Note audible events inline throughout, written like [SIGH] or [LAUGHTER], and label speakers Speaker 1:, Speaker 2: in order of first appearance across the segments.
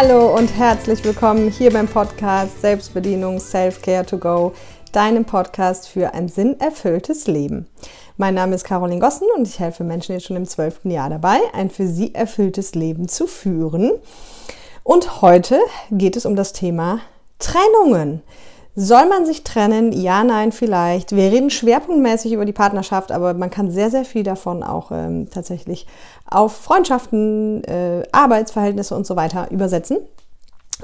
Speaker 1: Hallo und herzlich willkommen hier beim Podcast Selbstbedienung Self-Care to Go, deinem Podcast für ein sinnerfülltes Leben. Mein Name ist Caroline Gossen und ich helfe Menschen jetzt schon im zwölften Jahr dabei, ein für sie erfülltes Leben zu führen. Und heute geht es um das Thema Trennungen. Soll man sich trennen? Ja, nein, vielleicht. Wir reden schwerpunktmäßig über die Partnerschaft, aber man kann sehr, sehr viel davon auch ähm, tatsächlich auf Freundschaften, äh, Arbeitsverhältnisse und so weiter übersetzen.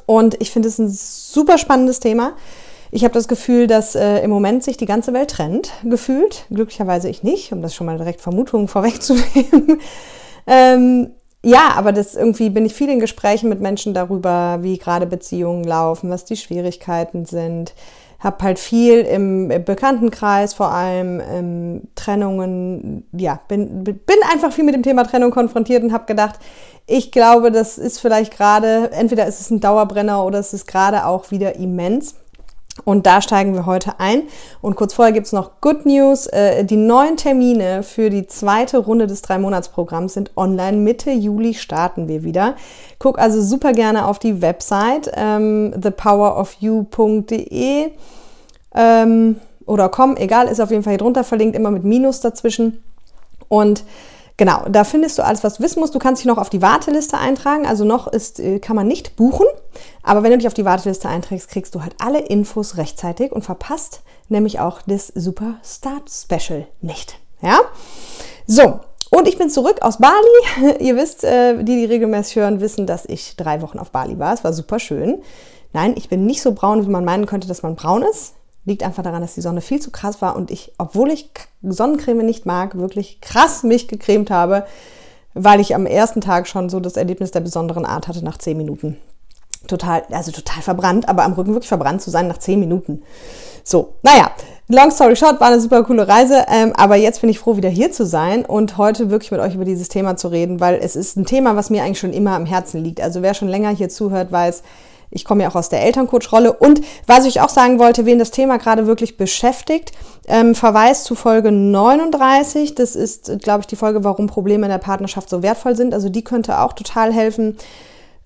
Speaker 1: Und ich finde es ein super spannendes Thema. Ich habe das Gefühl, dass äh, im Moment sich die ganze Welt trennt, gefühlt. Glücklicherweise ich nicht, um das schon mal direkt Vermutungen [LAUGHS] vorwegzunehmen. ähm, ja, aber das irgendwie bin ich viel in Gesprächen mit Menschen darüber, wie gerade Beziehungen laufen, was die Schwierigkeiten sind. Hab halt viel im Bekanntenkreis, vor allem ähm, Trennungen, ja, bin, bin einfach viel mit dem Thema Trennung konfrontiert und habe gedacht, ich glaube, das ist vielleicht gerade, entweder ist es ein Dauerbrenner oder es ist gerade auch wieder immens. Und da steigen wir heute ein. Und kurz vorher gibt's noch Good News. Äh, die neuen Termine für die zweite Runde des Drei-Monats-Programms sind online. Mitte Juli starten wir wieder. Guck also super gerne auf die Website ähm, thepowerofyou.de ähm, oder com, egal, ist auf jeden Fall hier drunter verlinkt, immer mit Minus dazwischen. Und Genau, da findest du alles, was du wissen musst. Du kannst dich noch auf die Warteliste eintragen. Also noch ist, äh, kann man nicht buchen. Aber wenn du dich auf die Warteliste einträgst, kriegst du halt alle Infos rechtzeitig und verpasst nämlich auch das Super Start Special nicht. Ja? So. Und ich bin zurück aus Bali. [LAUGHS] Ihr wisst, äh, die, die regelmäßig hören, wissen, dass ich drei Wochen auf Bali war. Es war super schön. Nein, ich bin nicht so braun, wie man meinen könnte, dass man braun ist. Liegt einfach daran, dass die Sonne viel zu krass war und ich, obwohl ich Sonnencreme nicht mag, wirklich krass mich gecremt habe, weil ich am ersten Tag schon so das Erlebnis der besonderen Art hatte nach zehn Minuten. Total, also total verbrannt, aber am Rücken wirklich verbrannt zu sein nach zehn Minuten. So, naja, long story short, war eine super coole Reise, ähm, aber jetzt bin ich froh, wieder hier zu sein und heute wirklich mit euch über dieses Thema zu reden, weil es ist ein Thema, was mir eigentlich schon immer am Herzen liegt. Also wer schon länger hier zuhört, weiß, ich komme ja auch aus der Elterncoach-Rolle. Und was ich auch sagen wollte, wen das Thema gerade wirklich beschäftigt, ähm, Verweis zu Folge 39. Das ist, glaube ich, die Folge, warum Probleme in der Partnerschaft so wertvoll sind. Also die könnte auch total helfen.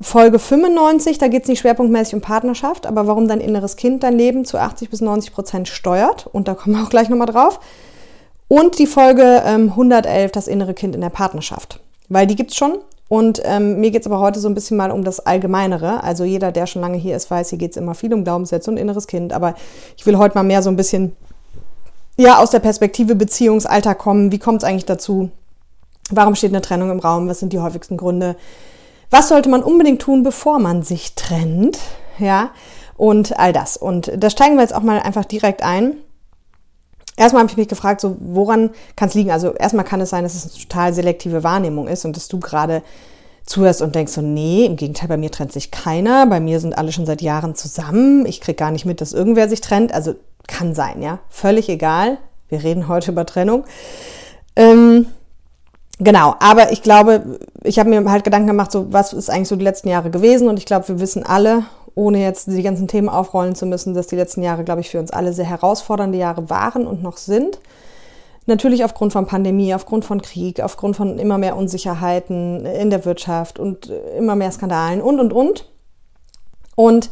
Speaker 1: Folge 95, da geht es nicht schwerpunktmäßig um Partnerschaft, aber warum dein inneres Kind dein Leben zu 80 bis 90 Prozent steuert. Und da kommen wir auch gleich nochmal drauf. Und die Folge ähm, 111, das innere Kind in der Partnerschaft. Weil die gibt's schon und ähm, mir geht es aber heute so ein bisschen mal um das Allgemeinere. Also jeder, der schon lange hier ist, weiß, hier geht es immer viel um Glaubenssätze und inneres Kind. Aber ich will heute mal mehr so ein bisschen ja, aus der Perspektive Beziehungsalltag kommen. Wie kommt es eigentlich dazu? Warum steht eine Trennung im Raum? Was sind die häufigsten Gründe? Was sollte man unbedingt tun, bevor man sich trennt? Ja, und all das. Und da steigen wir jetzt auch mal einfach direkt ein. Erstmal habe ich mich gefragt, so woran kann es liegen? Also erstmal kann es sein, dass es eine total selektive Wahrnehmung ist und dass du gerade zuhörst und denkst so, nee, im Gegenteil, bei mir trennt sich keiner, bei mir sind alle schon seit Jahren zusammen, ich kriege gar nicht mit, dass irgendwer sich trennt. Also kann sein, ja, völlig egal. Wir reden heute über Trennung. Ähm, genau, aber ich glaube, ich habe mir halt Gedanken gemacht, so was ist eigentlich so die letzten Jahre gewesen und ich glaube, wir wissen alle ohne jetzt die ganzen Themen aufrollen zu müssen, dass die letzten Jahre, glaube ich, für uns alle sehr herausfordernde Jahre waren und noch sind. Natürlich aufgrund von Pandemie, aufgrund von Krieg, aufgrund von immer mehr Unsicherheiten in der Wirtschaft und immer mehr Skandalen und, und, und. Und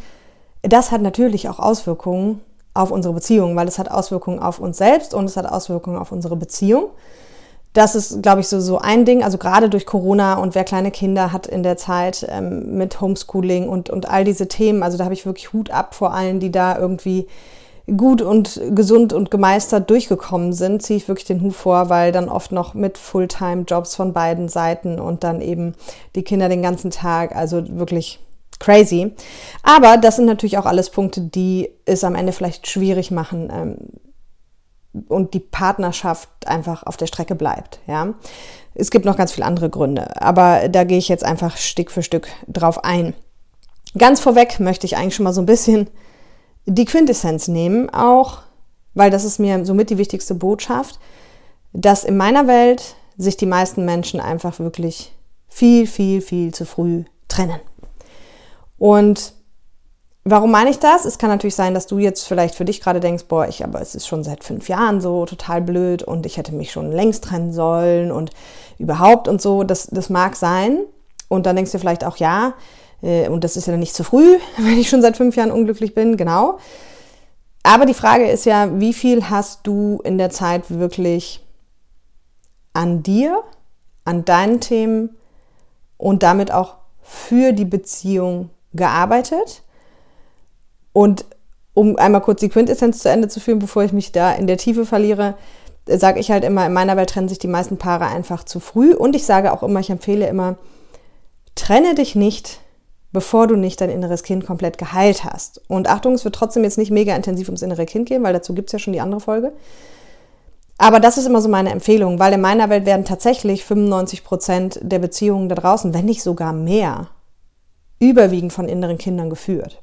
Speaker 1: das hat natürlich auch Auswirkungen auf unsere Beziehung, weil es hat Auswirkungen auf uns selbst und es hat Auswirkungen auf unsere Beziehung. Das ist, glaube ich, so, so ein Ding. Also gerade durch Corona und wer kleine Kinder hat in der Zeit ähm, mit Homeschooling und, und all diese Themen. Also da habe ich wirklich Hut ab vor allen, die da irgendwie gut und gesund und gemeistert durchgekommen sind, ziehe ich wirklich den Hut vor, weil dann oft noch mit Fulltime-Jobs von beiden Seiten und dann eben die Kinder den ganzen Tag, also wirklich crazy. Aber das sind natürlich auch alles Punkte, die es am Ende vielleicht schwierig machen, ähm, und die Partnerschaft einfach auf der Strecke bleibt. Ja, es gibt noch ganz viele andere Gründe, aber da gehe ich jetzt einfach Stück für Stück drauf ein. Ganz vorweg möchte ich eigentlich schon mal so ein bisschen die Quintessenz nehmen, auch weil das ist mir somit die wichtigste Botschaft, dass in meiner Welt sich die meisten Menschen einfach wirklich viel, viel, viel zu früh trennen. Und Warum meine ich das? Es kann natürlich sein, dass du jetzt vielleicht für dich gerade denkst, boah, ich, aber es ist schon seit fünf Jahren so total blöd und ich hätte mich schon längst trennen sollen und überhaupt und so. Das, das mag sein. Und dann denkst du vielleicht auch, ja, Äh, und das ist ja nicht zu früh, [LAUGHS] wenn ich schon seit fünf Jahren unglücklich bin, genau. Aber die Frage ist ja, wie viel hast du in der Zeit wirklich an dir, an deinen Themen und damit auch für die Beziehung gearbeitet? Und um einmal kurz die Quintessenz zu Ende zu führen, bevor ich mich da in der Tiefe verliere, sage ich halt immer, in meiner Welt trennen sich die meisten Paare einfach zu früh. Und ich sage auch immer, ich empfehle immer, trenne dich nicht bevor du nicht dein inneres Kind komplett geheilt hast. Und Achtung, es wird trotzdem jetzt nicht mega intensiv ums innere Kind gehen, weil dazu gibt es ja schon die andere Folge. Aber das ist immer so meine Empfehlung, weil in meiner Welt werden tatsächlich 95 Prozent der Beziehungen da draußen, wenn nicht sogar mehr, überwiegend von inneren Kindern geführt.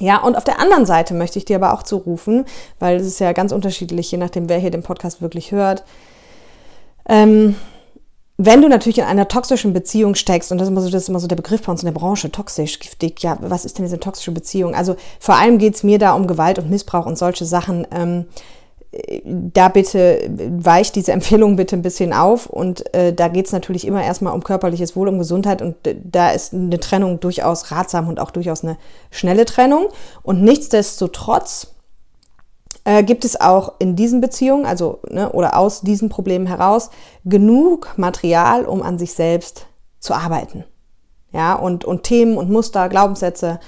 Speaker 1: Ja, und auf der anderen Seite möchte ich dir aber auch zurufen, weil es ist ja ganz unterschiedlich, je nachdem, wer hier den Podcast wirklich hört. Ähm, wenn du natürlich in einer toxischen Beziehung steckst, und das ist, immer so, das ist immer so der Begriff bei uns in der Branche, toxisch, giftig, ja, was ist denn diese toxische Beziehung? Also vor allem geht es mir da um Gewalt und Missbrauch und solche Sachen. Ähm, da bitte weicht diese [LAUGHS] Empfehlung bitte ein bisschen auf und äh, da geht es natürlich immer erstmal um körperliches Wohl, um Gesundheit und äh, da ist eine Trennung durchaus ratsam und auch durchaus eine schnelle Trennung und nichtsdestotrotz äh, gibt es auch in diesen Beziehungen, also ne, oder aus diesen Problemen heraus, genug Material, um an sich selbst zu arbeiten. Ja, und, und Themen und Muster, Glaubenssätze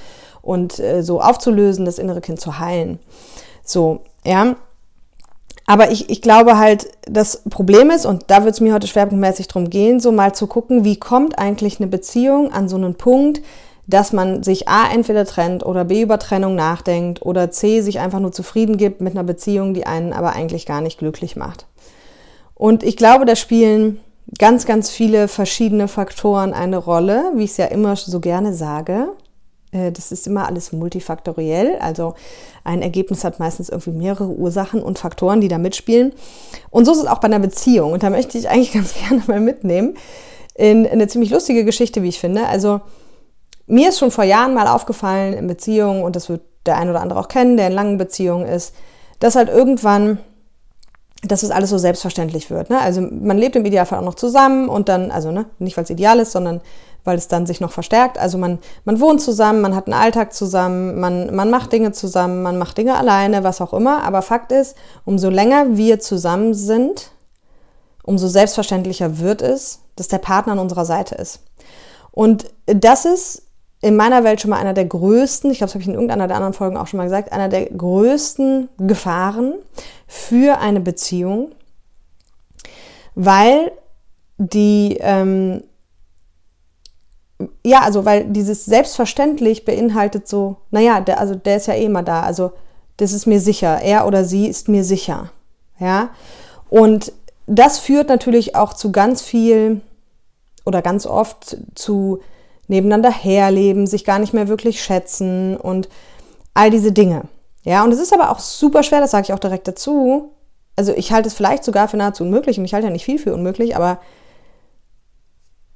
Speaker 1: und äh, so aufzulösen, das innere Kind zu heilen. So, ja. Aber ich, ich glaube halt, das Problem ist, und da wird es mir heute schwerpunktmäßig drum gehen, so mal zu gucken, wie kommt eigentlich eine Beziehung an so einen Punkt, dass man sich A entweder trennt oder B über Trennung nachdenkt oder C sich einfach nur zufrieden gibt mit einer Beziehung, die einen aber eigentlich gar nicht glücklich macht. Und ich glaube, da spielen ganz, ganz viele verschiedene Faktoren eine Rolle, wie ich es ja immer so gerne sage. Äh, das ist immer alles multifaktoriell, also ein Ergebnis hat meistens irgendwie mehrere Ursachen und Faktoren, die da mitspielen. Und so ist es auch bei einer Beziehung. Und da möchte ich eigentlich [LAUGHS] ganz gerne mal mitnehmen in eine ziemlich lustige Geschichte, wie ich finde. Also mir ist schon vor Jahren mal aufgefallen in Beziehungen, und das wird der ein oder andere auch kennen, der in langen Beziehungen ist, dass halt irgendwann, dass es alles so selbstverständlich wird. Ne? Also man lebt im Idealfall auch noch zusammen und dann, also ne, nicht weil es ideal ist, sondern weil es dann sich noch verstärkt. Also man, man wohnt zusammen, man hat einen Alltag zusammen, man, man macht Dinge zusammen, man macht Dinge alleine, was auch immer. Aber Fakt ist, umso länger wir zusammen sind, umso selbstverständlicher wird es, dass der Partner an unserer Seite ist. Und das ist in meiner Welt schon mal einer der größten, ich glaube, das habe ich in irgendeiner der anderen Folgen auch schon mal gesagt, einer der größten Gefahren für eine Beziehung, weil die, ähm, ja, also weil dieses selbstverständlich beinhaltet so, naja, der, also der ist ja eh immer da, also das ist mir sicher, er oder sie ist mir sicher, ja, und das führt natürlich auch zu ganz viel oder ganz oft zu nebeneinander herleben, sich gar nicht mehr wirklich schätzen und all diese Dinge. Ja, und es ist aber auch super schwer, das sage ich auch direkt dazu. Also ich halte es vielleicht sogar für nahezu unmöglich und ich halte ja nicht viel für unmöglich, aber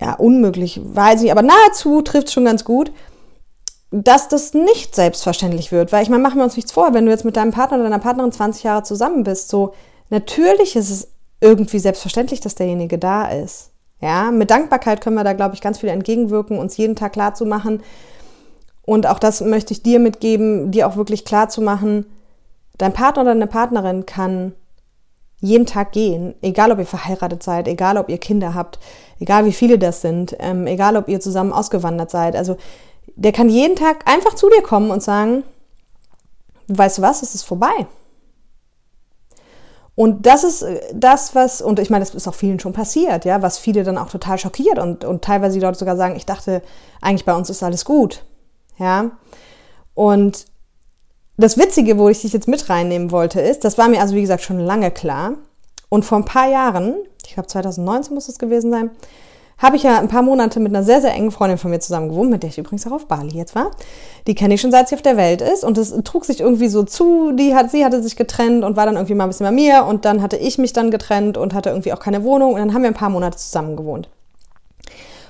Speaker 1: ja, unmöglich, weiß ich, aber nahezu trifft es schon ganz gut, dass das nicht selbstverständlich wird. Weil ich meine, machen wir uns nichts vor, wenn du jetzt mit deinem Partner oder deiner Partnerin 20 Jahre zusammen bist, so natürlich ist es irgendwie selbstverständlich, dass derjenige da ist. Ja, mit Dankbarkeit können wir da, glaube ich, ganz viel entgegenwirken, uns jeden Tag klar zu machen. Und auch das möchte ich dir mitgeben, dir auch wirklich klar zu machen, dein Partner oder deine Partnerin kann jeden Tag gehen, egal ob ihr verheiratet seid, egal ob ihr Kinder habt, egal wie viele das sind, ähm, egal ob ihr zusammen ausgewandert seid. Also der kann jeden Tag einfach zu dir kommen und sagen, weißt du was, es ist vorbei. Und das ist äh, das, was, und ich meine, das ist auch vielen schon passiert, ja, was viele dann auch total schockiert und, und teilweise die Leute sogar sagen, ich dachte, eigentlich bei uns ist alles gut. Ja. Und das Witzige, wo ich dich jetzt mit reinnehmen wollte, ist, das war mir also wie gesagt schon lange klar. Und vor ein paar Jahren, ich glaube 2019 muss es gewesen sein, habe ich ja ein paar Monate mit einer sehr, sehr engen Freundin von mir zusammen gewohnt, mit der ich übrigens auch auf Bali jetzt war. Die kenne ich schon seit sie auf der Welt ist und es trug sich irgendwie so zu. Die hat, sie hatte sich getrennt und war dann irgendwie mal ein bisschen bei mir und dann hatte ich mich dann getrennt und hatte irgendwie auch keine Wohnung und dann haben wir ein paar Monate zusammen gewohnt.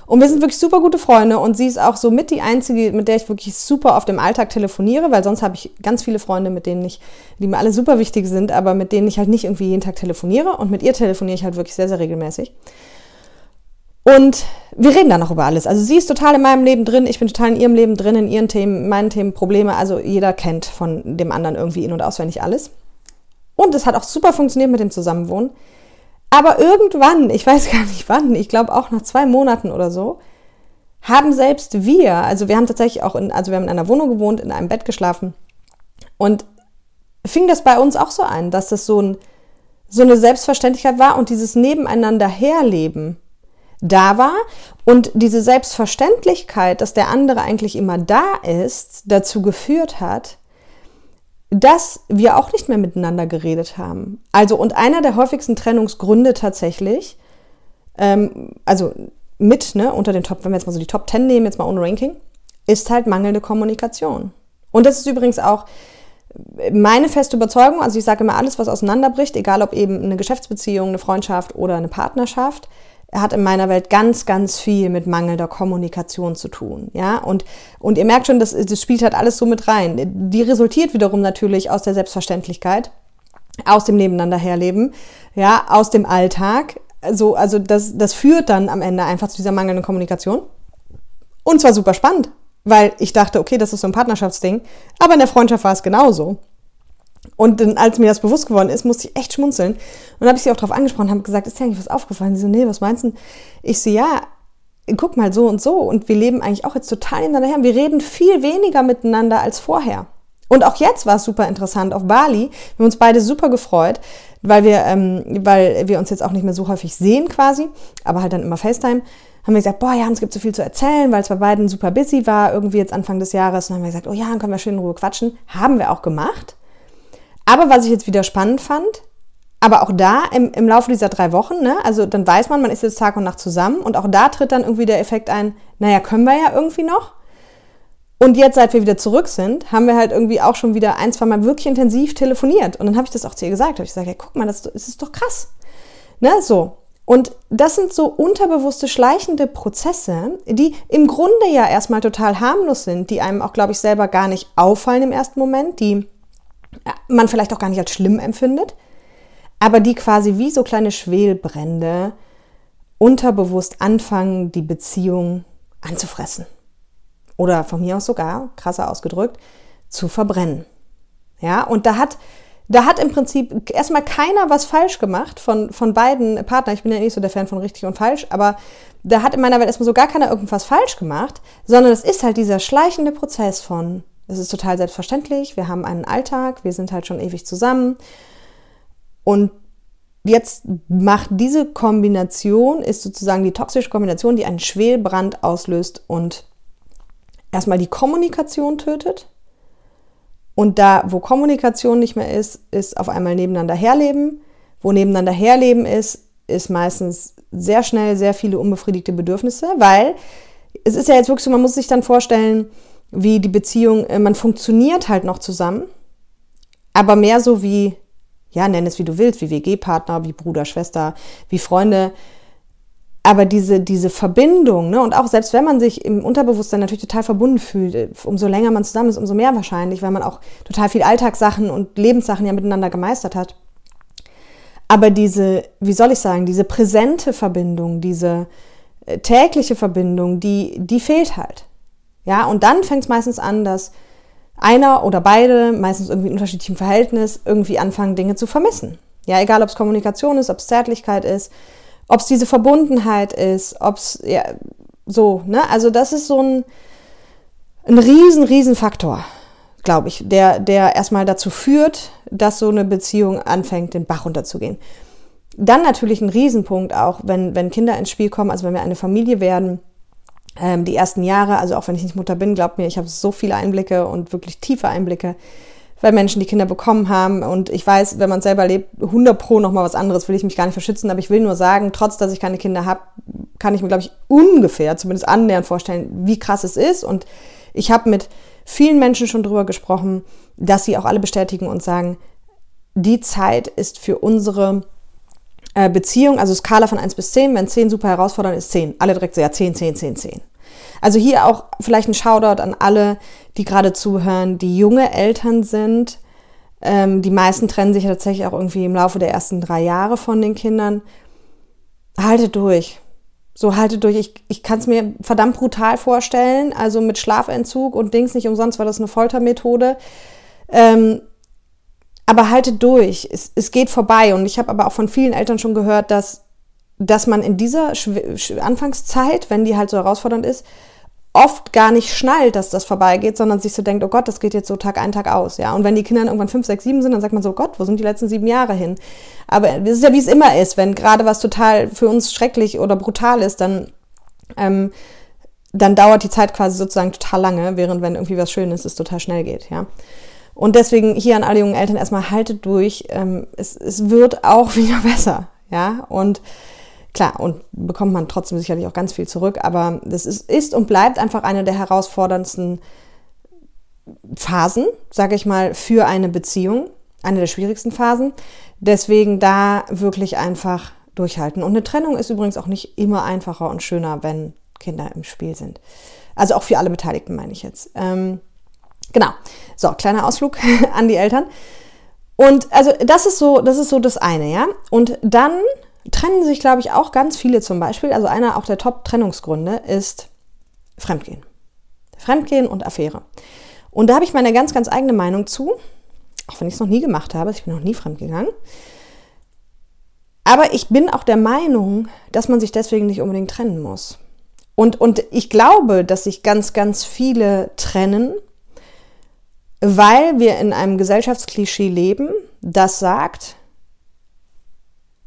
Speaker 1: Und wir sind wirklich super gute Freunde und sie ist auch so mit die einzige, mit der ich wirklich super oft im Alltag telefoniere, weil sonst habe ich ganz viele Freunde, mit denen ich, die mir alle super wichtig sind, aber mit denen ich halt nicht irgendwie jeden Tag telefoniere und mit ihr telefoniere ich halt wirklich sehr, sehr regelmäßig. Und wir reden dann noch über alles. Also sie ist total in meinem Leben drin, ich bin total in ihrem Leben drin, in ihren Themen, meinen Themen, Probleme. Also jeder kennt von dem anderen irgendwie in- und auswendig alles. Und es hat auch super funktioniert mit dem Zusammenwohnen. Aber irgendwann, ich weiß gar nicht wann, ich glaube auch nach zwei Monaten oder so, haben selbst wir, also wir haben tatsächlich auch in, also wir haben in einer Wohnung gewohnt, in einem Bett geschlafen. Und fing das bei uns auch so ein, dass das so, ein, so eine Selbstverständlichkeit war und dieses Nebeneinander herleben da war und diese Selbstverständlichkeit, dass der andere eigentlich immer da ist, dazu geführt hat, dass wir auch nicht mehr miteinander geredet haben. Also und einer der häufigsten Trennungsgründe tatsächlich, ähm, also mit, ne, unter den Top, wenn wir jetzt mal so die Top 10 nehmen, jetzt mal ohne Ranking, ist halt mangelnde Kommunikation. Und das ist übrigens auch meine feste Überzeugung, also ich sage immer, alles, was auseinanderbricht, egal ob eben eine Geschäftsbeziehung, eine Freundschaft oder eine Partnerschaft, hat in meiner Welt ganz, ganz viel mit mangelnder Kommunikation zu tun. Ja, und, und ihr merkt schon, das, das spielt halt alles so mit rein. Die resultiert wiederum natürlich aus der Selbstverständlichkeit, aus dem Nebeneinander herleben, ja, aus dem Alltag. Also, also das, das führt dann am Ende einfach zu dieser mangelnden Kommunikation. Und zwar super spannend, weil ich dachte, okay, das ist so ein Partnerschaftsding, aber in der Freundschaft war es genauso. Und dann, als mir das bewusst geworden ist, musste ich echt schmunzeln. Und dann habe ich sie auch darauf angesprochen, habe gesagt, ist dir eigentlich was aufgefallen? Sie so, nee, was meinst du? Ich so, ja, guck mal so und so. Und wir leben eigentlich auch jetzt total hintereinander her. Wir reden viel weniger miteinander als vorher. Und auch jetzt war es super interessant auf Bali. Wir haben uns beide super gefreut, weil wir, ähm, weil wir uns jetzt auch nicht mehr so häufig sehen quasi, aber halt dann immer FaceTime. Haben wir gesagt, boah, ja, es gibt so viel zu erzählen, weil es bei beiden super busy war, irgendwie jetzt Anfang des Jahres. Und dann haben wir gesagt, oh ja, dann können wir schön in Ruhe quatschen. Haben wir auch gemacht. Aber was ich jetzt wieder spannend fand, aber auch da im, im Laufe dieser drei Wochen, ne, also dann weiß man, man ist jetzt Tag und Nacht zusammen und auch da tritt dann irgendwie der Effekt ein, naja, können wir ja irgendwie noch. Und jetzt, seit wir wieder zurück sind, haben wir halt irgendwie auch schon wieder ein, zwei Mal wirklich intensiv telefoniert. Und dann habe ich das auch zu ihr gesagt. Habe ich gesagt, ja, guck mal, das, das ist doch krass. Ne, so. Und das sind so unterbewusste, schleichende Prozesse, die im Grunde ja erstmal total harmlos sind, die einem auch, glaube ich, selber gar nicht auffallen im ersten Moment, die man vielleicht auch gar nicht als schlimm empfindet, aber die quasi wie so kleine Schwelbrände unterbewusst anfangen, die Beziehung anzufressen. Oder von mir aus sogar, krasser ausgedrückt, zu verbrennen. Ja, und da hat, da hat im Prinzip erstmal keiner was falsch gemacht von, von beiden Partnern. Ich bin ja nicht so der Fan von richtig und falsch, aber da hat in meiner Welt erstmal so gar keiner irgendwas falsch gemacht, sondern es ist halt dieser schleichende Prozess von es ist total selbstverständlich. Wir haben einen Alltag, wir sind halt schon ewig zusammen. Und jetzt macht diese Kombination, ist sozusagen die toxische Kombination, die einen Schwelbrand auslöst und erstmal die Kommunikation tötet. Und da, wo Kommunikation nicht mehr ist, ist auf einmal nebeneinander herleben. Wo nebeneinander herleben ist, ist meistens sehr schnell sehr viele unbefriedigte Bedürfnisse, weil es ist ja jetzt wirklich so, man muss sich dann vorstellen, wie die Beziehung, äh, man funktioniert halt noch zusammen, aber mehr so wie, ja, nenn es wie du willst, wie WG-Partner, wie Bruder, Schwester, wie Freunde. Aber diese, diese Verbindung, ne, und auch selbst wenn man sich im Unterbewusstsein natürlich total verbunden fühlt, äh, umso länger man zusammen ist, umso mehr wahrscheinlich, weil man auch total viel Alltagssachen und Lebenssachen ja miteinander gemeistert hat. Aber diese, wie soll ich sagen, diese präsente Verbindung, diese äh, tägliche Verbindung, die, die fehlt halt. Ja, und dann fängt es meistens an, dass einer oder beide, meistens irgendwie in unterschiedlichem Verhältnis, irgendwie anfangen, Dinge zu vermissen. Ja, egal ob es Kommunikation ist, ob es Zärtlichkeit ist, ob es diese Verbundenheit ist, ob es, ja, so, ne? Also das ist so ein, ein riesen, riesen Faktor, glaube ich, der, der erstmal dazu führt, dass so eine Beziehung anfängt, den Bach runterzugehen. Dann natürlich ein Riesenpunkt auch, wenn, wenn Kinder ins Spiel kommen, also wenn wir eine Familie werden, ähm, die ersten Jahre, also auch wenn ich nicht Mutter bin, glaubt mir, ich habe so viele Einblicke und wirklich tiefe Einblicke, weil Menschen die Kinder bekommen haben. Und ich weiß, wenn man selber lebt, 100 pro noch mal was anderes, will ich mich gar nicht verschützen. Aber ich will nur sagen, trotz dass ich keine Kinder habe, kann ich mir, glaube ich, ungefähr, zumindest annähernd vorstellen, wie krass es ist. Und ich habe mit vielen Menschen schon drüber gesprochen, dass sie auch alle bestätigen und sagen, die Zeit ist für unsere äh, Beziehung, also Skala von 1 bis 10, wenn 10 super herausfordernd ist, 10. Alle direkt so, ja, 10, 10, 10, 10. Also hier auch vielleicht ein Shoutout an alle, die gerade zuhören, die junge Eltern sind. Ähm, die meisten trennen sich ja tatsächlich auch irgendwie im Laufe der ersten drei Jahre von den Kindern. Haltet durch. So haltet durch. Ich, ich kann es mir verdammt brutal vorstellen. Also mit Schlafentzug und Dings nicht umsonst war das eine Foltermethode. Ähm, aber haltet durch. Es, es geht vorbei. Und ich habe aber auch von vielen Eltern schon gehört, dass, dass man in dieser Anfangszeit, wenn die halt so herausfordernd ist, oft gar nicht schnallt, dass das vorbeigeht, sondern sich so denkt, oh Gott, das geht jetzt so Tag ein, Tag aus, ja. Und wenn die Kinder irgendwann fünf, sechs, sieben sind, dann sagt man so, Gott, wo sind die letzten sieben Jahre hin? Aber es ist ja, wie es immer ist, wenn gerade was total für uns schrecklich oder brutal ist, dann, ähm, dann dauert die Zeit quasi sozusagen total lange, während wenn irgendwie was Schönes ist, es total schnell geht, ja. Und deswegen hier an alle jungen Eltern erstmal haltet durch, ähm, es, es wird auch [LAUGHS] wieder besser, ja. Und Klar, und bekommt man trotzdem sicherlich auch ganz viel zurück, aber das ist, ist und bleibt einfach eine der herausforderndsten Phasen, sage ich mal, für eine Beziehung, eine der schwierigsten Phasen. Deswegen da wirklich einfach durchhalten. Und eine Trennung ist übrigens auch nicht immer einfacher und schöner, wenn Kinder im Spiel sind. Also auch für alle Beteiligten meine ich jetzt. Ähm, genau. So, kleiner Ausflug [LAUGHS] an die Eltern. Und also das ist so, das ist so das eine, ja. Und dann trennen sich, glaube ich, auch ganz viele zum Beispiel. Also einer auch der Top-Trennungsgründe ist Fremdgehen. Fremdgehen und Affäre. Und da habe ich meine ganz, ganz eigene Meinung zu, auch wenn ich es noch nie gemacht habe. Ich bin noch nie fremdgegangen. Aber ich bin auch der Meinung, dass man sich deswegen nicht unbedingt trennen muss. Und, und ich glaube, dass sich ganz, ganz viele trennen, weil wir in einem Gesellschaftsklischee leben, das sagt,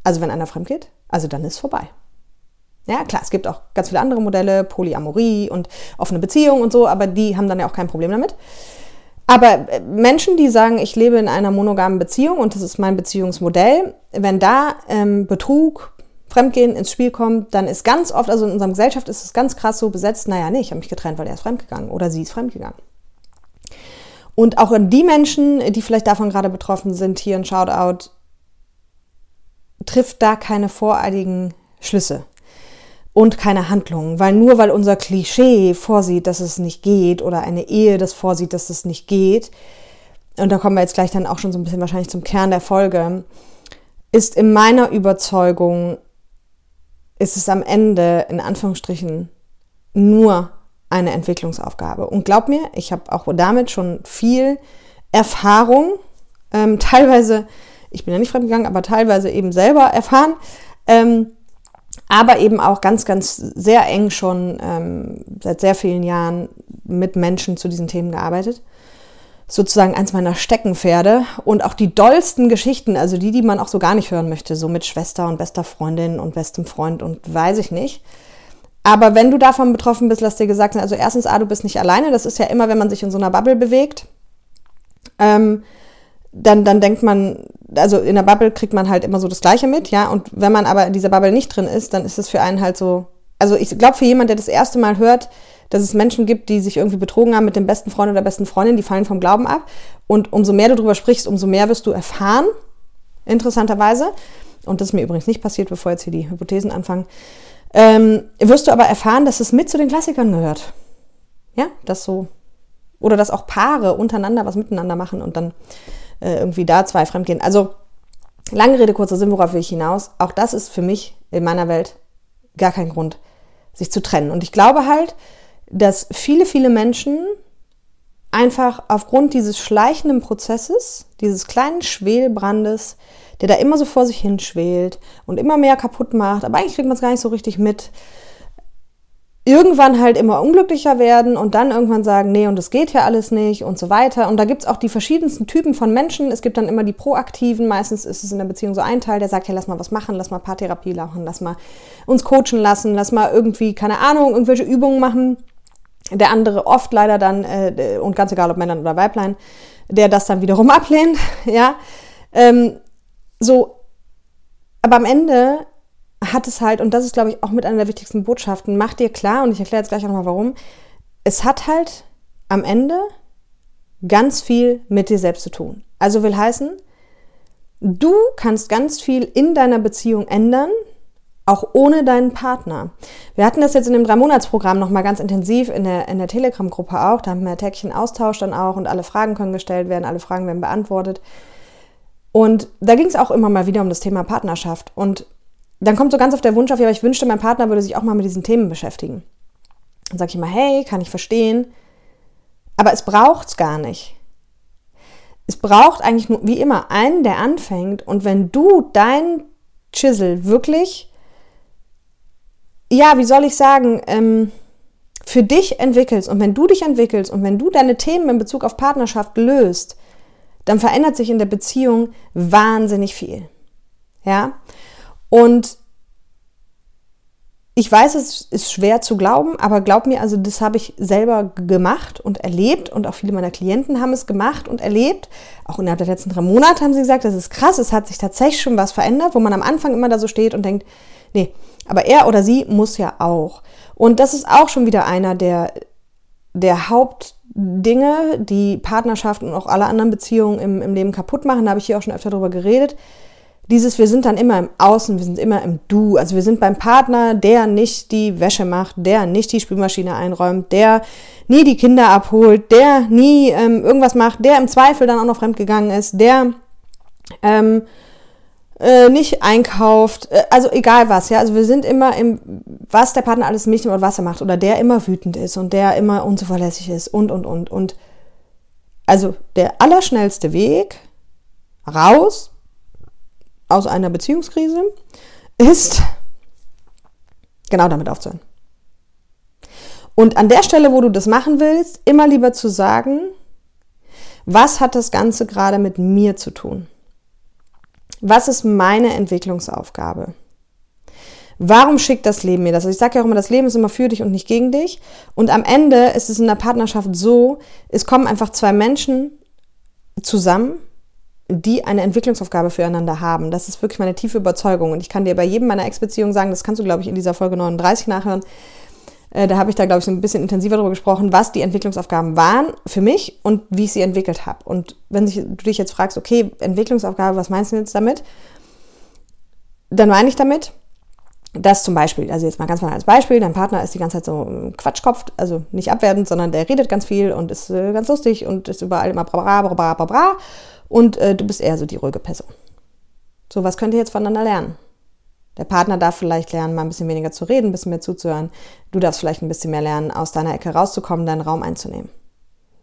Speaker 1: also wenn einer fremd geht, also dann ist vorbei. Ja, klar, es gibt auch ganz viele andere Modelle, Polyamorie und offene Beziehungen und so, aber die haben dann ja auch kein Problem damit. Aber äh, Menschen, die sagen, ich lebe in einer monogamen Beziehung und das ist mein Beziehungsmodell, wenn da ähm, Betrug, Fremdgehen ins Spiel kommt, dann ist ganz oft, also in unserer Gesellschaft ist es ganz krass so besetzt, naja, nee, ich habe mich getrennt, weil er ist fremdgegangen oder sie ist fremdgegangen. Und auch die Menschen, die vielleicht davon gerade betroffen sind, hier ein Shoutout, trifft da keine voreiligen Schlüsse und keine Handlungen, weil nur weil unser Klischee vorsieht, dass es nicht geht oder eine Ehe das vorsieht, dass es nicht geht, und da kommen wir jetzt gleich dann auch schon so ein bisschen wahrscheinlich zum Kern der Folge, ist in meiner Überzeugung, ist es am Ende in Anführungsstrichen nur eine Entwicklungsaufgabe. Und glaub mir, ich habe auch damit schon viel Erfahrung, ähm, teilweise ich bin ja nicht fremdgegangen, aber teilweise eben selber erfahren. Ähm, aber eben auch ganz, ganz sehr eng schon ähm, seit sehr vielen Jahren mit Menschen zu diesen Themen gearbeitet. Sozusagen eins meiner Steckenpferde und auch die dollsten Geschichten, also die, die man auch so gar nicht hören möchte, so mit Schwester und bester Freundin und bestem Freund und weiß ich nicht. Aber wenn du davon betroffen bist, lass dir gesagt sein, also erstens, A, du bist nicht alleine, das ist ja immer, wenn man sich in so einer Bubble bewegt. Ähm, dann, dann denkt man, also in der Bubble kriegt man halt immer so das Gleiche mit, ja. Und wenn man aber in dieser Bubble nicht drin ist, dann ist es für einen halt so. Also ich glaube, für jemanden, der das erste Mal hört, dass es Menschen gibt, die sich irgendwie betrogen haben mit dem besten Freund oder besten Freundin, die fallen vom Glauben ab. Und umso mehr du darüber sprichst, umso mehr wirst du erfahren, interessanterweise. Und das ist mir übrigens nicht passiert, bevor jetzt hier die Hypothesen anfangen. Ähm, wirst du aber erfahren, dass es mit zu den Klassikern gehört. Ja, das so. Oder dass auch Paare untereinander was miteinander machen und dann äh, irgendwie da zwei fremdgehen. Also lange Rede, kurzer Sinn, worauf will ich hinaus? Auch das ist für mich in meiner Welt gar kein Grund, sich zu trennen. Und ich glaube halt, dass viele, viele Menschen einfach aufgrund dieses schleichenden Prozesses, dieses kleinen Schwelbrandes, der da immer so vor sich hinschwelt und immer mehr kaputt macht, aber eigentlich kriegt man es gar nicht so richtig mit, irgendwann halt immer unglücklicher werden und dann irgendwann sagen, nee, und das geht ja alles nicht und so weiter. Und da gibt's auch die verschiedensten Typen von Menschen. Es gibt dann immer die Proaktiven. Meistens ist es in der Beziehung so ein Teil, der sagt, ja, lass mal was machen, lass mal Paartherapie machen, lass mal uns coachen lassen, lass mal irgendwie, keine Ahnung, irgendwelche Übungen machen. Der andere oft leider dann, äh, und ganz egal ob Männern oder Weiblein, der das dann wiederum [LAUGHS] ablehnt, ja. Ähm, so, aber am Ende hat es halt, und das ist, glaube ich, auch mit einer der wichtigsten Botschaften, mach dir klar, und ich erkläre jetzt gleich auch nochmal warum, es hat halt am Ende ganz viel mit dir selbst zu tun. Also will heißen, du kannst ganz viel in deiner Beziehung ändern, auch ohne deinen Partner. Wir hatten das jetzt in dem Drei-Monats-Programm nochmal ganz intensiv in der, in der Telegram-Gruppe auch. Da haben wir täglichen Austausch dann auch und alle Fragen können gestellt werden, alle Fragen werden beantwortet. Und da ging es auch immer mal wieder um das Thema Partnerschaft. Und dann kommt so ganz auf der Wunsch auf, ja, ich wünschte, mein Partner würde sich auch mal mit diesen Themen beschäftigen. Dann sage ich immer, hey, kann ich verstehen. Aber es braucht es gar nicht. Es braucht eigentlich nur, wie immer, einen, der anfängt. Und wenn du dein Chisel wirklich, ja, wie soll ich sagen, ähm, für dich entwickelst und wenn du dich entwickelst und wenn du deine Themen in Bezug auf Partnerschaft löst, dann verändert sich in der Beziehung wahnsinnig viel. Ja? Und ich weiß, es ist schwer zu glauben, aber glaub mir, also das habe ich selber gemacht und erlebt und auch viele meiner Klienten haben es gemacht und erlebt. Auch innerhalb der letzten drei Monate haben sie gesagt, das ist krass, es hat sich tatsächlich schon was verändert, wo man am Anfang immer da so steht und denkt, nee, aber er oder sie muss ja auch. Und das ist auch schon wieder einer der, der Hauptdinge, die Partnerschaften und auch alle anderen Beziehungen im, im Leben kaputt machen. Da habe ich hier auch schon öfter drüber geredet dieses, wir sind dann immer im Außen, wir sind immer im Du. Also wir sind beim Partner, der nicht die Wäsche macht, der nicht die Spülmaschine einräumt, der nie die Kinder abholt, der nie ähm, irgendwas macht, der im Zweifel dann auch noch fremdgegangen ist, der ähm, äh, nicht einkauft, äh, also egal was, ja. Also wir sind immer im, was der Partner alles Milch oder Wasser macht oder der immer wütend ist und der immer unzuverlässig ist und, und, und. Und also der allerschnellste Weg raus aus einer Beziehungskrise ist, genau damit aufzuhören. Und an der Stelle, wo du das machen willst, immer lieber zu sagen, was hat das Ganze gerade mit mir zu tun? Was ist meine Entwicklungsaufgabe? Warum schickt das Leben mir das? Also ich sage ja auch immer, das Leben ist immer für dich und nicht gegen dich. Und am Ende ist es in der Partnerschaft so, es kommen einfach zwei Menschen zusammen, die eine Entwicklungsaufgabe füreinander haben. Das ist wirklich meine tiefe Überzeugung. Und ich kann dir bei jedem meiner Ex-Beziehungen sagen, das kannst du, glaube ich, in dieser Folge 39 nachhören. Äh, da habe ich da, glaube ich, so ein bisschen intensiver darüber gesprochen, was die Entwicklungsaufgaben waren für mich und wie ich sie entwickelt habe. Und wenn du dich jetzt fragst, okay, Entwicklungsaufgabe, was meinst du jetzt damit? Dann meine ich damit, dass zum Beispiel, also jetzt mal ganz mal als Beispiel, dein Partner ist die ganze Zeit so ein Quatschkopf, also nicht abwertend, sondern der redet ganz viel und ist äh, ganz lustig und ist überall immer bra bra bra bra bra und äh, du bist eher so die ruhige Person. So, was könnt ihr jetzt voneinander lernen? Der Partner darf vielleicht lernen, mal ein bisschen weniger zu reden, ein bisschen mehr zuzuhören. Du darfst vielleicht ein bisschen mehr lernen, aus deiner Ecke rauszukommen, deinen Raum einzunehmen.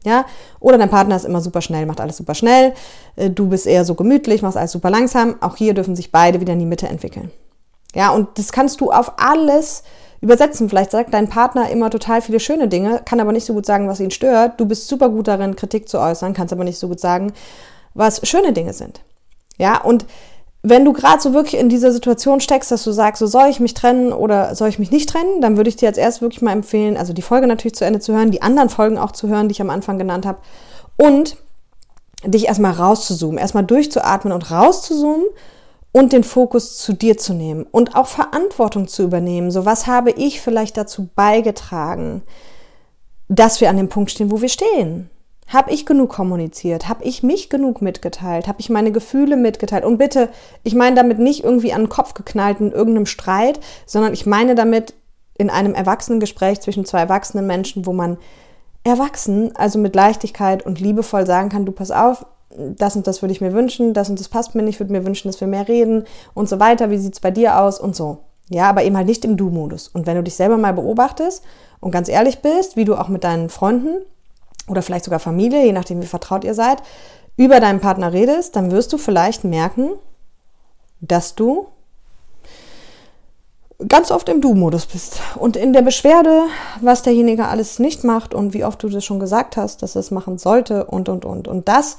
Speaker 1: Ja? Oder dein Partner ist immer super schnell, macht alles super schnell. Äh, du bist eher so gemütlich, machst alles super langsam. Auch hier dürfen sich beide wieder in die Mitte entwickeln. Ja, und das kannst du auf alles übersetzen. Vielleicht sagt dein Partner immer total viele schöne Dinge, kann aber nicht so gut sagen, was ihn stört. Du bist super gut darin, Kritik zu äußern, kannst aber nicht so gut sagen, was schöne Dinge sind. Ja, und wenn du gerade so wirklich in dieser Situation steckst, dass du sagst, so soll ich mich trennen oder soll ich mich nicht trennen, dann würde ich dir als erstes wirklich mal empfehlen, also die Folge natürlich zu Ende zu hören, die anderen Folgen auch zu hören, die ich am Anfang genannt habe und dich erstmal rauszuzoomen, erstmal durchzuatmen und rauszuzoomen und den Fokus zu dir zu nehmen und auch Verantwortung zu übernehmen. So was habe ich vielleicht dazu beigetragen, dass wir an dem Punkt stehen, wo wir stehen? Habe ich genug kommuniziert? Habe ich mich genug mitgeteilt? Habe ich meine Gefühle mitgeteilt? Und bitte, ich meine damit nicht irgendwie an den Kopf geknallt in irgendeinem Streit, sondern ich meine damit in einem erwachsenen Gespräch zwischen zwei erwachsenen Menschen, wo man erwachsen, also mit Leichtigkeit und liebevoll sagen kann, du pass auf, das und das würde ich mir wünschen, das und das passt mir nicht, ich würde mir wünschen, dass wir mehr reden und so weiter, wie sieht es bei dir aus und so. Ja, aber eben halt nicht im Du-Modus. Und wenn du dich selber mal beobachtest und ganz ehrlich bist, wie du auch mit deinen Freunden oder vielleicht sogar Familie, je nachdem wie vertraut ihr seid, über deinen Partner redest, dann wirst du vielleicht merken, dass du ganz oft im Du-Modus bist. Und in der Beschwerde, was derjenige alles nicht macht und wie oft du das schon gesagt hast, dass er es machen sollte und, und, und. Und das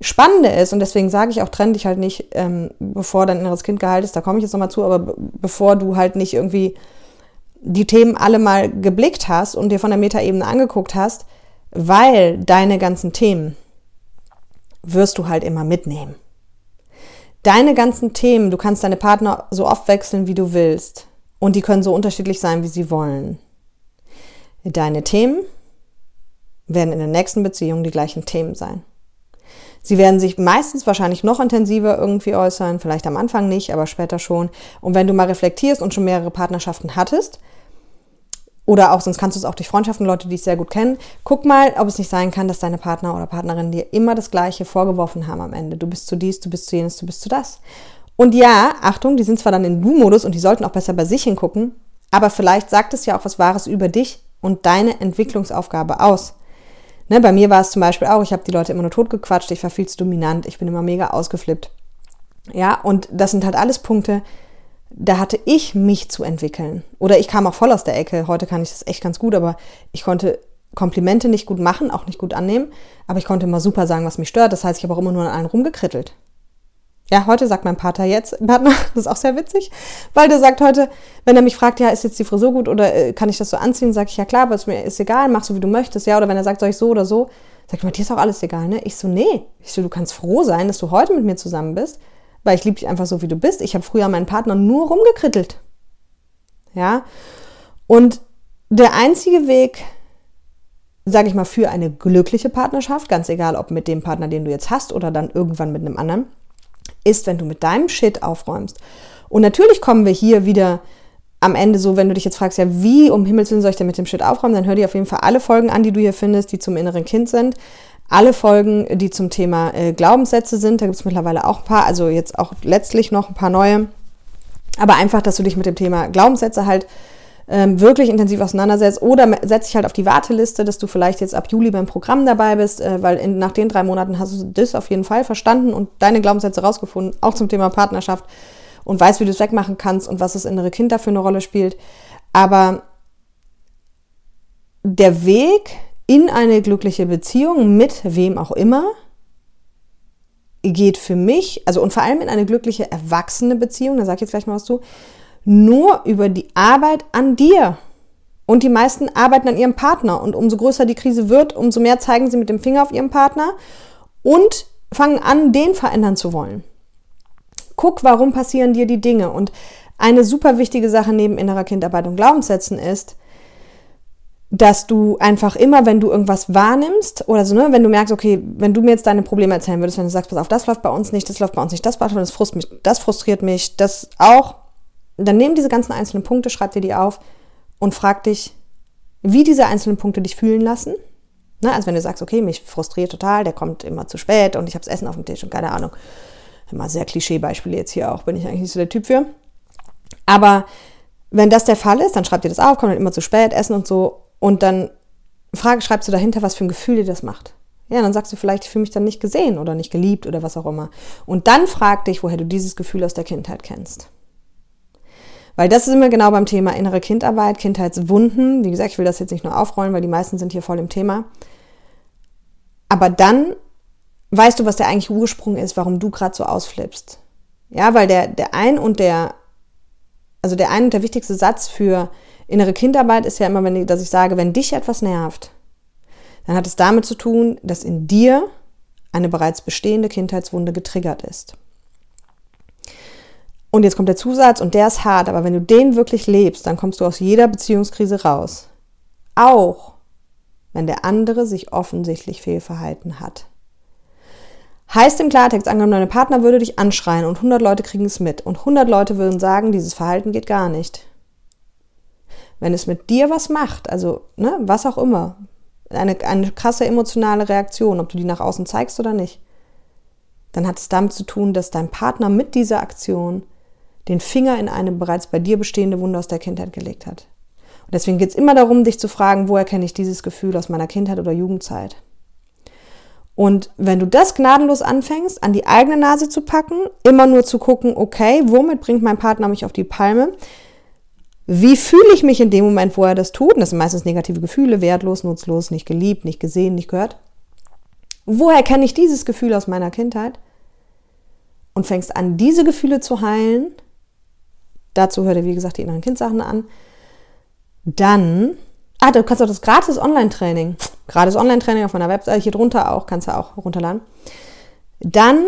Speaker 1: Spannende ist, und deswegen sage ich auch, trenn dich halt nicht, ähm, bevor dein inneres Kind geheilt ist, da komme ich jetzt nochmal zu, aber bevor du halt nicht irgendwie die Themen alle mal geblickt hast und dir von der Metaebene angeguckt hast, weil deine ganzen Themen wirst du halt immer mitnehmen. Deine ganzen Themen, du kannst deine Partner so oft wechseln, wie du willst. Und die können so unterschiedlich sein, wie sie wollen. Deine Themen werden in der nächsten Beziehung die gleichen Themen sein. Sie werden sich meistens wahrscheinlich noch intensiver irgendwie äußern, vielleicht am Anfang nicht, aber später schon. Und wenn du mal reflektierst und schon mehrere Partnerschaften hattest, oder auch, sonst kannst du es auch durch Freundschaften, Leute, die dich sehr gut kennen. Guck mal, ob es nicht sein kann, dass deine Partner oder Partnerin dir immer das Gleiche vorgeworfen haben am Ende. Du bist zu dies, du bist zu jenes, du bist zu das. Und ja, Achtung, die sind zwar dann in Du-Modus und die sollten auch besser bei sich hingucken, aber vielleicht sagt es ja auch was Wahres über dich und deine Entwicklungsaufgabe aus. Ne, bei mir war es zum Beispiel auch, ich habe die Leute immer nur totgequatscht, ich war viel zu dominant, ich bin immer mega ausgeflippt. Ja, und das sind halt alles Punkte, da hatte ich mich zu entwickeln. Oder ich kam auch voll aus der Ecke. Heute kann ich das echt ganz gut, aber ich konnte Komplimente nicht gut machen, auch nicht gut annehmen. Aber ich konnte immer super sagen, was mich stört. Das heißt, ich habe auch immer nur an allen rumgekrittelt. Ja, heute sagt mein Partner jetzt, [LAUGHS] Partner, das ist auch sehr witzig, weil der sagt heute, wenn er mich fragt, ja, ist jetzt die Frisur gut oder äh, kann ich das so anziehen, sage ich, ja klar, aber ist mir ist egal, mach so wie du möchtest, ja, oder wenn er sagt, soll ich so oder so, sagt mir, dir ist auch alles egal, ne? Ich so, nee, ich so, du kannst froh sein, dass du heute mit mir zusammen bist, weil ich liebe dich einfach so, wie du bist. Ich habe früher meinen Partner nur rumgekrittelt. Ja? Und der einzige Weg, sage ich mal, für eine glückliche Partnerschaft, ganz egal, ob mit dem Partner, den du jetzt hast oder dann irgendwann mit einem anderen, ist, wenn du mit deinem Shit aufräumst. Und natürlich kommen wir hier wieder am Ende so, wenn du dich jetzt fragst, ja, wie um Himmels Willen soll ich denn mit dem Shit aufräumen, dann hör dir auf jeden Fall alle Folgen an, die du hier findest, die zum inneren Kind sind alle Folgen, die zum Thema äh, Glaubenssätze sind. Da gibt es mittlerweile auch ein paar, also jetzt auch letztlich noch ein paar neue. Aber einfach, dass du dich mit dem Thema Glaubenssätze halt ähm, wirklich intensiv auseinandersetzt oder setz dich halt auf die Warteliste, dass du vielleicht jetzt ab Juli beim Programm dabei bist, äh, weil in, nach den drei Monaten hast du das auf jeden Fall verstanden und deine Glaubenssätze rausgefunden, auch zum Thema Partnerschaft und weißt, wie du es wegmachen kannst und was das innere Kind dafür eine Rolle spielt. Aber der Weg in eine glückliche Beziehung mit wem auch immer geht für mich, also und vor allem in eine glückliche erwachsene Beziehung, da sage ich jetzt gleich mal was zu, nur über die Arbeit an dir. Und die meisten arbeiten an ihrem Partner. Und umso größer die Krise wird, umso mehr zeigen sie mit dem Finger auf ihren Partner und fangen an, den verändern zu wollen. Guck, warum passieren dir die Dinge. Und eine super wichtige Sache neben innerer Kindarbeit und Glaubenssätzen ist, dass du einfach immer, wenn du irgendwas wahrnimmst oder so, ne, wenn du merkst, okay, wenn du mir jetzt deine Probleme erzählen würdest, wenn du sagst, pass auf, das läuft bei uns nicht, das läuft bei uns nicht, das, das, frust mich, das frustriert mich, das auch, dann nimm diese ganzen einzelnen Punkte, schreib dir die auf und frag dich, wie diese einzelnen Punkte dich fühlen lassen. Ne, also wenn du sagst, okay, mich frustriert total, der kommt immer zu spät und ich habe das Essen auf dem Tisch und keine Ahnung. Immer sehr Klischeebeispiele jetzt hier auch, bin ich eigentlich nicht so der Typ für. Aber wenn das der Fall ist, dann schreib dir das auf, kommt dann immer zu spät, essen und so und dann Frage, schreibst du dahinter, was für ein Gefühl dir das macht. Ja, dann sagst du vielleicht, ich fühle mich dann nicht gesehen oder nicht geliebt oder was auch immer. Und dann frag dich, woher du dieses Gefühl aus der Kindheit kennst. Weil das ist immer genau beim Thema innere Kindarbeit, Kindheitswunden. Wie gesagt, ich will das jetzt nicht nur aufrollen, weil die meisten sind hier voll im Thema. Aber dann weißt du, was der eigentliche Ursprung ist, warum du gerade so ausflippst. Ja, weil der, der ein und der, also der ein und der wichtigste Satz für Innere Kindarbeit ist ja immer, wenn ich, dass ich sage, wenn dich etwas nervt, dann hat es damit zu tun, dass in dir eine bereits bestehende Kindheitswunde getriggert ist. Und jetzt kommt der Zusatz und der ist hart, aber wenn du den wirklich lebst, dann kommst du aus jeder Beziehungskrise raus. Auch wenn der andere sich offensichtlich fehlverhalten hat. Heißt im Klartext, angenommen, deine Partner würde dich anschreien und 100 Leute kriegen es mit und 100 Leute würden sagen, dieses Verhalten geht gar nicht. Wenn es mit dir was macht, also ne, was auch immer, eine, eine krasse emotionale Reaktion, ob du die nach außen zeigst oder nicht, dann hat es damit zu tun, dass dein Partner mit dieser Aktion den Finger in eine bereits bei dir bestehende Wunde aus der Kindheit gelegt hat. Und deswegen geht es immer darum, dich zu fragen, woher kenne ich dieses Gefühl aus meiner Kindheit oder Jugendzeit? Und wenn du das gnadenlos anfängst, an die eigene Nase zu packen, immer nur zu gucken, okay, womit bringt mein Partner mich auf die Palme? Wie fühle ich mich in dem Moment, wo er das tut? Das sind meistens negative Gefühle, wertlos, nutzlos, nicht geliebt, nicht gesehen, nicht gehört. Woher kenne ich dieses Gefühl aus meiner Kindheit? Und fängst an, diese Gefühle zu heilen. Dazu hört ihr, wie gesagt, die inneren Kindsachen an. Dann, ah, du kannst auch das gratis Online-Training, gratis Online-Training auf meiner Webseite, hier drunter auch, kannst du auch runterladen. Dann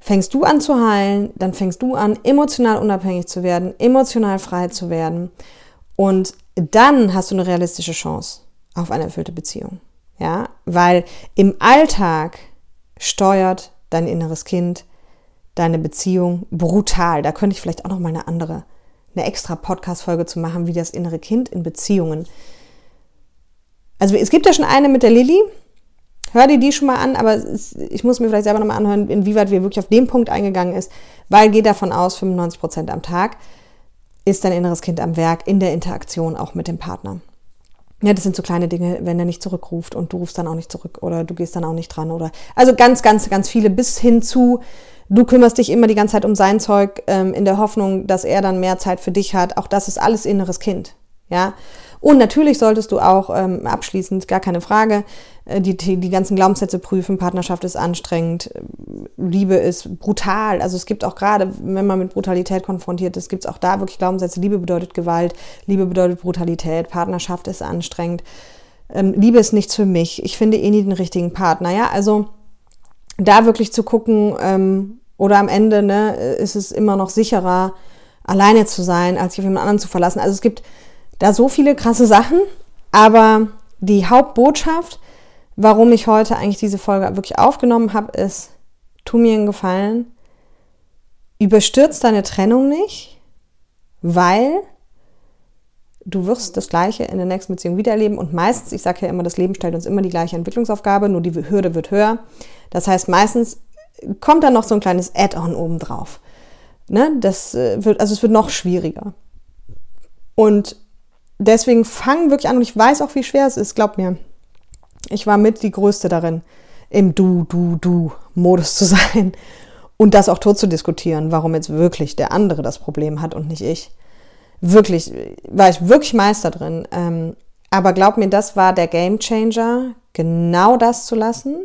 Speaker 1: fängst du an zu heilen, dann fängst du an, emotional unabhängig zu werden, emotional frei zu werden. Und dann hast du eine realistische Chance auf eine erfüllte Beziehung. Ja, weil im Alltag steuert dein inneres Kind deine Beziehung brutal. Da könnte ich vielleicht auch noch mal eine andere, eine extra Podcast-Folge zu machen, wie das innere Kind in Beziehungen. Also es gibt ja schon eine mit der Lilly, hör dir die schon mal an, aber ich muss mir vielleicht selber nochmal anhören, inwieweit wir wirklich auf den Punkt eingegangen ist, weil geht davon aus, 95 Prozent am Tag ist dein inneres Kind am Werk in der Interaktion auch mit dem Partner. Ja, das sind so kleine Dinge, wenn er nicht zurückruft und du rufst dann auch nicht zurück oder du gehst dann auch nicht dran oder also ganz, ganz, ganz viele bis hin zu, du kümmerst dich immer die ganze Zeit um sein Zeug ähm, in der Hoffnung, dass er dann mehr Zeit für dich hat. Auch das ist alles inneres Kind. Ja. Und natürlich solltest du auch ähm, abschließend, gar keine Frage, die, die, die ganzen Glaubenssätze prüfen. Partnerschaft ist anstrengend, Liebe ist brutal. Also es gibt auch gerade, wenn man mit Brutalität konfrontiert ist, gibt es auch da wirklich Glaubenssätze. Liebe bedeutet Gewalt, Liebe bedeutet Brutalität, Partnerschaft ist anstrengend. Ähm, Liebe ist nichts für mich. Ich finde eh nie den richtigen Partner. Ja, also da wirklich zu gucken, ähm, oder am Ende ne, ist es immer noch sicherer, alleine zu sein, als sich auf jemand anderen zu verlassen. Also es gibt da so viele krasse Sachen, aber die Hauptbotschaft, warum ich heute eigentlich diese Folge wirklich aufgenommen habe, ist, tu mir einen Gefallen, überstürzt deine Trennung nicht, weil du wirst das Gleiche in der nächsten Beziehung wiedererleben und meistens, ich sage ja immer, das Leben stellt uns immer die gleiche Entwicklungsaufgabe, nur die Hürde wird höher. Das heißt, meistens kommt dann noch so ein kleines Add-on obendrauf. Ne? Das äh, wird, also es wird noch schwieriger. Und deswegen fang wirklich an und ich weiß auch, wie schwer es ist, glaub mir. Ich war mit die Größte darin, im Du, Du, Du-Modus zu [LAUGHS] sein und das auch tot zu diskutieren, warum jetzt wirklich der andere das Problem hat und nicht ich. Wirklich, war ich wirklich Meister drin. Ähm, aber glaub mir, das war der Game Changer, genau das zu lassen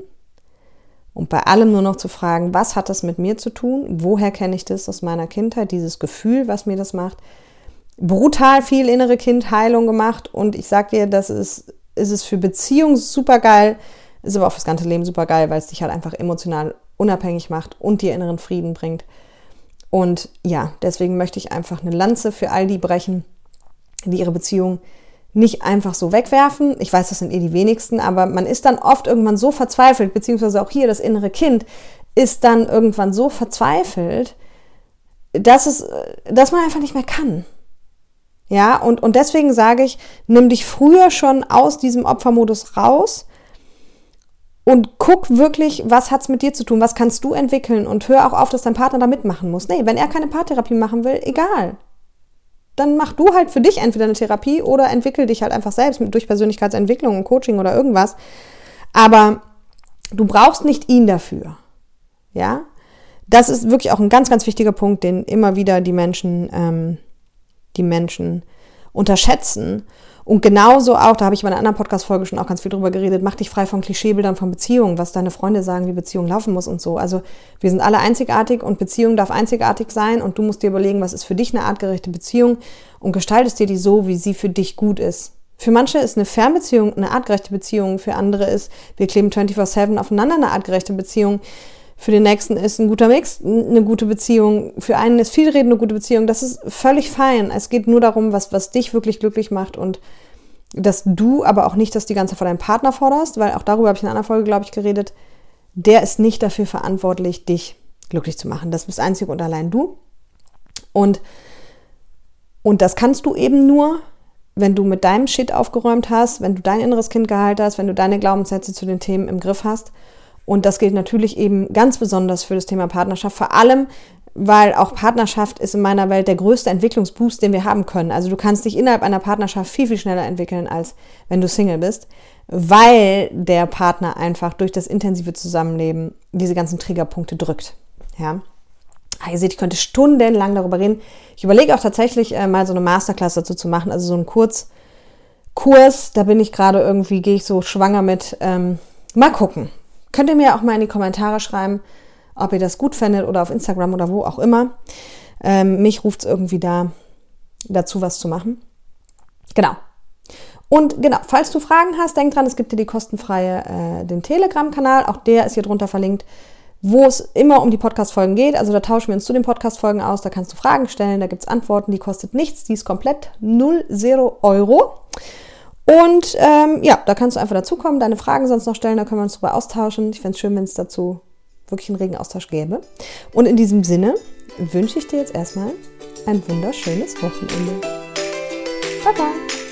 Speaker 1: und bei allem nur noch zu fragen, was hat das mit mir zu tun? Woher kenne ich das aus meiner Kindheit, dieses Gefühl, was mir das macht? brutal viel innere Kindheilung gemacht und ich sag dir, das ist, ist es für Beziehungen super geil, ist aber auch fürs ganze Leben super geil, weil es dich halt einfach emotional unabhängig macht und dir inneren Frieden bringt. Und ja, deswegen möchte ich einfach eine Lanze für all die brechen, die ihre Beziehung nicht einfach so wegwerfen. Ich weiß, das sind eh die wenigsten, aber man ist dann oft irgendwann so verzweifelt, beziehungsweise auch hier das innere Kind ist dann irgendwann so verzweifelt, dass, es, dass man einfach nicht mehr kann. Ja, und, und deswegen sage ich, nimm dich früher schon aus diesem Opfermodus raus und guck wirklich, was hat's mit dir zu tun, was kannst du entwickeln und hör auch auf, dass dein Partner da mitmachen muss. Nee, wenn er keine Paartherapie machen will, egal. Dann mach du halt für dich entweder eine Therapie oder entwickel dich halt einfach selbst durch Persönlichkeitsentwicklung und Coaching oder irgendwas. Aber du brauchst nicht ihn dafür. Ja, das ist wirklich auch ein ganz, ganz wichtiger Punkt, den immer wieder die Menschen ähm, die Menschen unterschätzen. Und genauso auch, da habe ich in einer anderen Podcast-Folge schon auch ganz viel drüber geredet, mach dich frei von Klischeebildern von Beziehungen, was deine Freunde sagen, wie Beziehung laufen muss und so. Also wir sind alle einzigartig und Beziehung darf einzigartig sein und du musst dir überlegen, was ist für dich eine artgerechte Beziehung und gestaltest dir die so, wie sie für dich gut ist. Für manche ist eine Fernbeziehung eine artgerechte Beziehung, für andere ist, wir kleben 24-7 aufeinander eine artgerechte Beziehung. Für den nächsten ist ein guter Mix eine gute Beziehung. Für einen ist viel Reden eine gute Beziehung. Das ist völlig fein. Es geht nur darum, was, was dich wirklich glücklich macht und dass du aber auch nicht das die ganze von deinem Partner forderst, weil auch darüber habe ich in einer Folge, glaube ich, geredet. Der ist nicht dafür verantwortlich, dich glücklich zu machen. Das bist einzig und allein du. Und, und das kannst du eben nur, wenn du mit deinem Shit aufgeräumt hast, wenn du dein inneres Kind geheilt hast, wenn du deine Glaubenssätze zu den Themen im Griff hast und das gilt natürlich eben ganz besonders für das Thema Partnerschaft, vor allem, weil auch Partnerschaft ist in meiner Welt der größte Entwicklungsboost, den wir haben können. Also du kannst dich innerhalb einer Partnerschaft viel, viel schneller entwickeln, als wenn du Single bist, weil der Partner einfach durch das intensive Zusammenleben diese ganzen Triggerpunkte drückt. Ja. Ah, ihr seht, ich könnte stundenlang darüber reden. Ich überlege auch tatsächlich äh, mal so eine Masterclass dazu zu machen, also so einen Kurzkurs. Da bin ich gerade irgendwie, gehe ich so schwanger mit. Ähm, mal gucken. Könnt ihr mir auch mal in die Kommentare schreiben, ob ihr das gut findet oder auf Instagram oder wo auch immer. Ähm, mich ruft es irgendwie da dazu, was zu machen. Genau. Und genau, falls du Fragen hast, denk dran, es gibt dir die kostenfreie, äh, den Telegram-Kanal, auch der ist hier drunter verlinkt, wo es immer um die Podcast-Folgen geht. Also da tauschen wir uns zu den Podcast-Folgen aus, da kannst du Fragen stellen, da gibt es Antworten, die kostet nichts, die ist komplett 0, 0 Euro. Und ähm, ja, da kannst du einfach dazukommen, deine Fragen sonst noch stellen, da können wir uns darüber austauschen. Ich fände es schön, wenn es dazu wirklich einen regen Austausch gäbe. Und in diesem Sinne wünsche ich dir jetzt erstmal ein wunderschönes Wochenende. Bye bye.